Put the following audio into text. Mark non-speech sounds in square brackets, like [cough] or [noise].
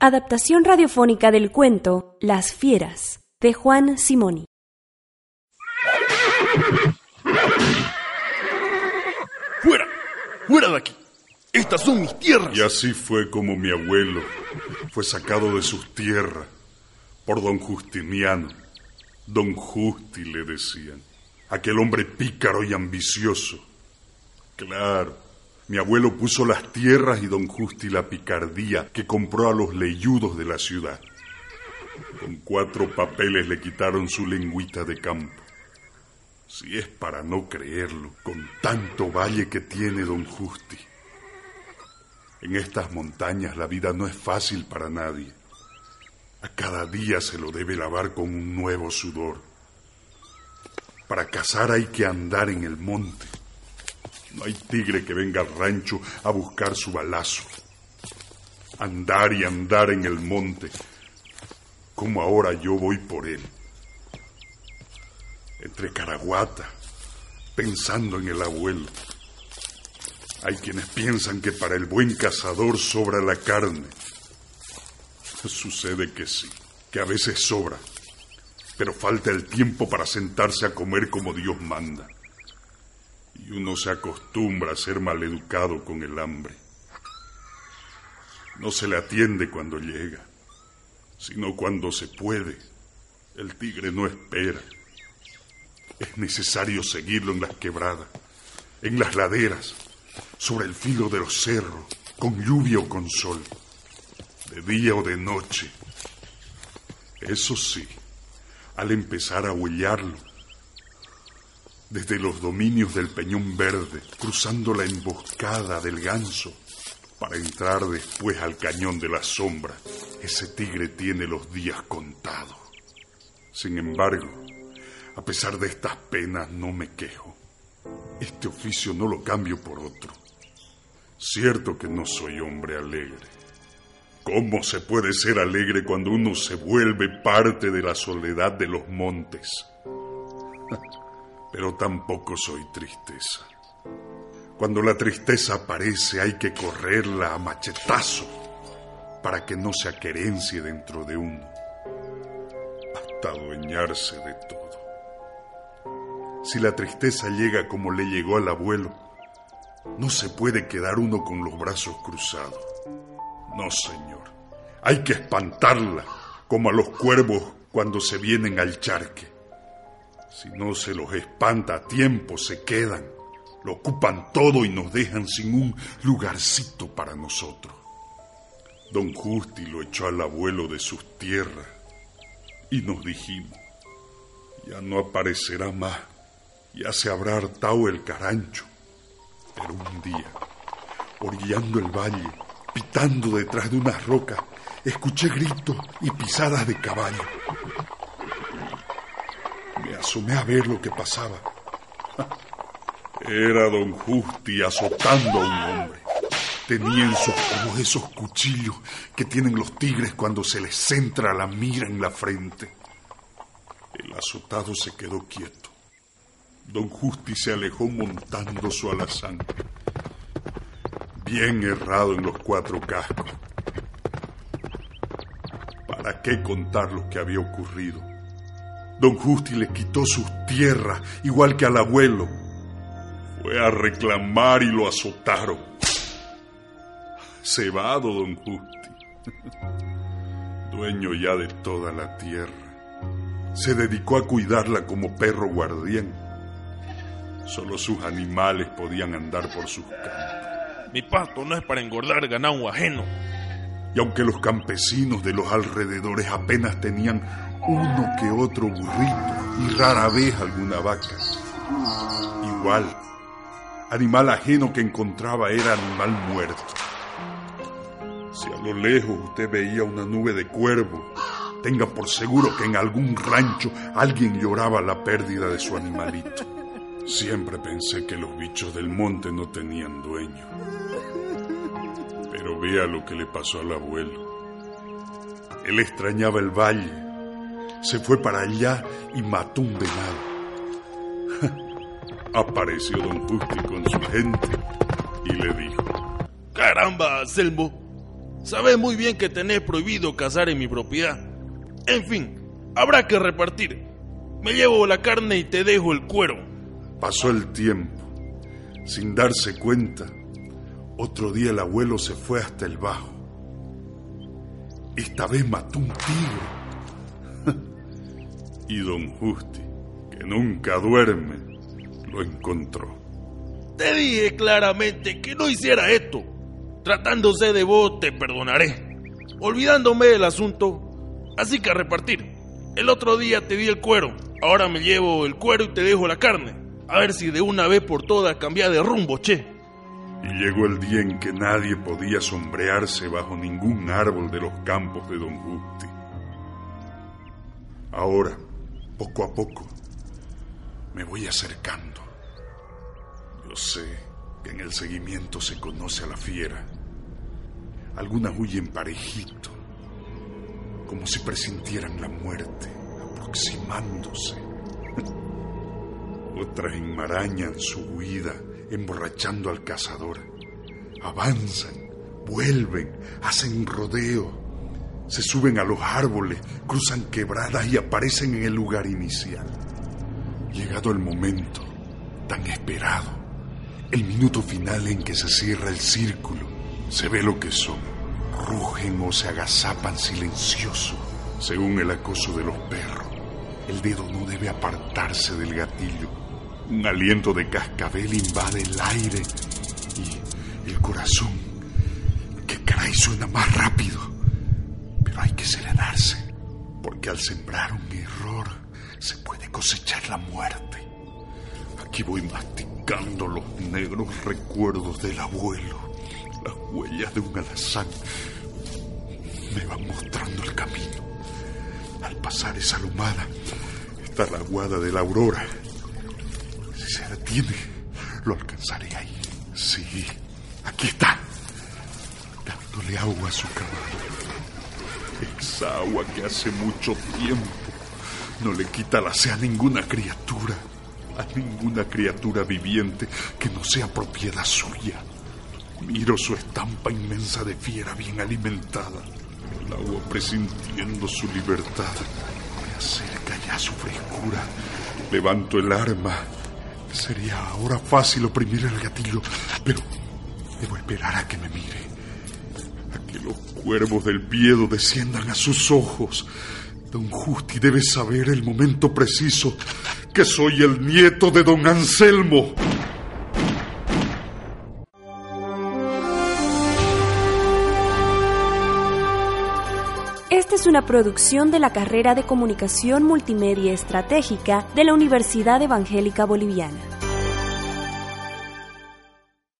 Adaptación radiofónica del cuento Las Fieras, de Juan Simoni. ¡Fuera! ¡Fuera de aquí! Estas son mis tierras. Y así fue como mi abuelo fue sacado de sus tierras por don Justiniano. Don Justi le decían. Aquel hombre pícaro y ambicioso. Claro, mi abuelo puso las tierras y don Justi la picardía que compró a los leyudos de la ciudad. Con cuatro papeles le quitaron su lengüita de campo. Si es para no creerlo, con tanto valle que tiene don Justi. En estas montañas la vida no es fácil para nadie. A cada día se lo debe lavar con un nuevo sudor. Para cazar hay que andar en el monte. No hay tigre que venga al rancho a buscar su balazo. Andar y andar en el monte, como ahora yo voy por él. Entre Caraguata, pensando en el abuelo. Hay quienes piensan que para el buen cazador sobra la carne. Sucede que sí, que a veces sobra, pero falta el tiempo para sentarse a comer como Dios manda. Y uno se acostumbra a ser maleducado con el hambre. No se le atiende cuando llega, sino cuando se puede. El tigre no espera. Es necesario seguirlo en las quebradas, en las laderas, sobre el filo de los cerros, con lluvia o con sol, de día o de noche. Eso sí, al empezar a huellarlo, desde los dominios del Peñón Verde, cruzando la emboscada del ganso, para entrar después al cañón de la sombra, ese tigre tiene los días contados. Sin embargo, a pesar de estas penas, no me quejo. Este oficio no lo cambio por otro. Cierto que no soy hombre alegre. ¿Cómo se puede ser alegre cuando uno se vuelve parte de la soledad de los montes? [laughs] Pero tampoco soy tristeza. Cuando la tristeza aparece hay que correrla a machetazo para que no se aquerencie dentro de uno, hasta adueñarse de todo. Si la tristeza llega como le llegó al abuelo, no se puede quedar uno con los brazos cruzados. No, señor. Hay que espantarla, como a los cuervos cuando se vienen al charque. Si no se los espanta a tiempo, se quedan, lo ocupan todo y nos dejan sin un lugarcito para nosotros. Don Justi lo echó al abuelo de sus tierras y nos dijimos, ya no aparecerá más, ya se habrá hartado el carancho. Pero un día, orillando el valle, pitando detrás de unas rocas, escuché gritos y pisadas de caballo. Me asomé a ver lo que pasaba. Era don Justi azotando a un hombre. Tenía en sus ojos esos cuchillos que tienen los tigres cuando se les centra la mira en la frente. El azotado se quedó quieto. Don Justi se alejó montando su alazán, bien errado en los cuatro cascos. ¿Para qué contar lo que había ocurrido? Don Justi le quitó sus tierras, igual que al abuelo. Fue a reclamar y lo azotaron. Cebado, don Justi. Dueño ya de toda la tierra. Se dedicó a cuidarla como perro guardián. Solo sus animales podían andar por sus campos. Mi pasto no es para engordar ganado ajeno. Y aunque los campesinos de los alrededores apenas tenían uno que otro burrito y rara vez alguna vaca, igual, animal ajeno que encontraba era animal muerto. Si a lo lejos usted veía una nube de cuervos, tenga por seguro que en algún rancho alguien lloraba la pérdida de su animalito. Siempre pensé que los bichos del monte no tenían dueño. Pero vea lo que le pasó al abuelo. Él extrañaba el valle. Se fue para allá y mató un venado. [laughs] Apareció don Justi con su gente y le dijo: Caramba, Selmo. Sabes muy bien que tenés prohibido cazar en mi propiedad. En fin, habrá que repartir. Me llevo la carne y te dejo el cuero. Pasó el tiempo. Sin darse cuenta, otro día el abuelo se fue hasta el bajo. Esta vez mató un tigre. Y don Justi, que nunca duerme, lo encontró. Te dije claramente que no hiciera esto. Tratándose de vos, te perdonaré. Olvidándome del asunto, así que a repartir. El otro día te di el cuero, ahora me llevo el cuero y te dejo la carne. A ver si de una vez por todas cambia de rumbo, che. Y llegó el día en que nadie podía sombrearse bajo ningún árbol de los campos de Don Justi. Ahora, poco a poco, me voy acercando. Yo sé que en el seguimiento se conoce a la fiera. Algunas huyen parejito, como si presintieran la muerte aproximándose. [laughs] Otras enmarañan su huida, emborrachando al cazador. Avanzan, vuelven, hacen rodeo, se suben a los árboles, cruzan quebradas y aparecen en el lugar inicial. Llegado el momento tan esperado, el minuto final en que se cierra el círculo, se ve lo que son. Rugen o se agazapan silencioso, según el acoso de los perros. El dedo no debe apartarse del gatillo. Un aliento de cascabel invade el aire y el corazón, que caray suena más rápido. Pero hay que serenarse, porque al sembrar un error se puede cosechar la muerte. Aquí voy masticando los negros recuerdos del abuelo, las huellas de un alazán. Me van mostrando el camino. Al pasar esa lomada está la aguada de la aurora. Si se detiene, lo alcanzaré ahí. Sí, aquí está. Dándole agua a su caballo. Esa agua que hace mucho tiempo no le quita la sed a ninguna criatura, a ninguna criatura viviente que no sea propiedad suya. Miro su estampa inmensa de fiera bien alimentada, el agua presintiendo su libertad. Me acerca ya su frescura. Levanto el arma. Sería ahora fácil oprimir el gatillo, pero debo esperar a que me mire. Que los cuervos del miedo desciendan a sus ojos. Don Justi debe saber el momento preciso que soy el nieto de don Anselmo. Esta es una producción de la carrera de Comunicación Multimedia Estratégica de la Universidad Evangélica Boliviana.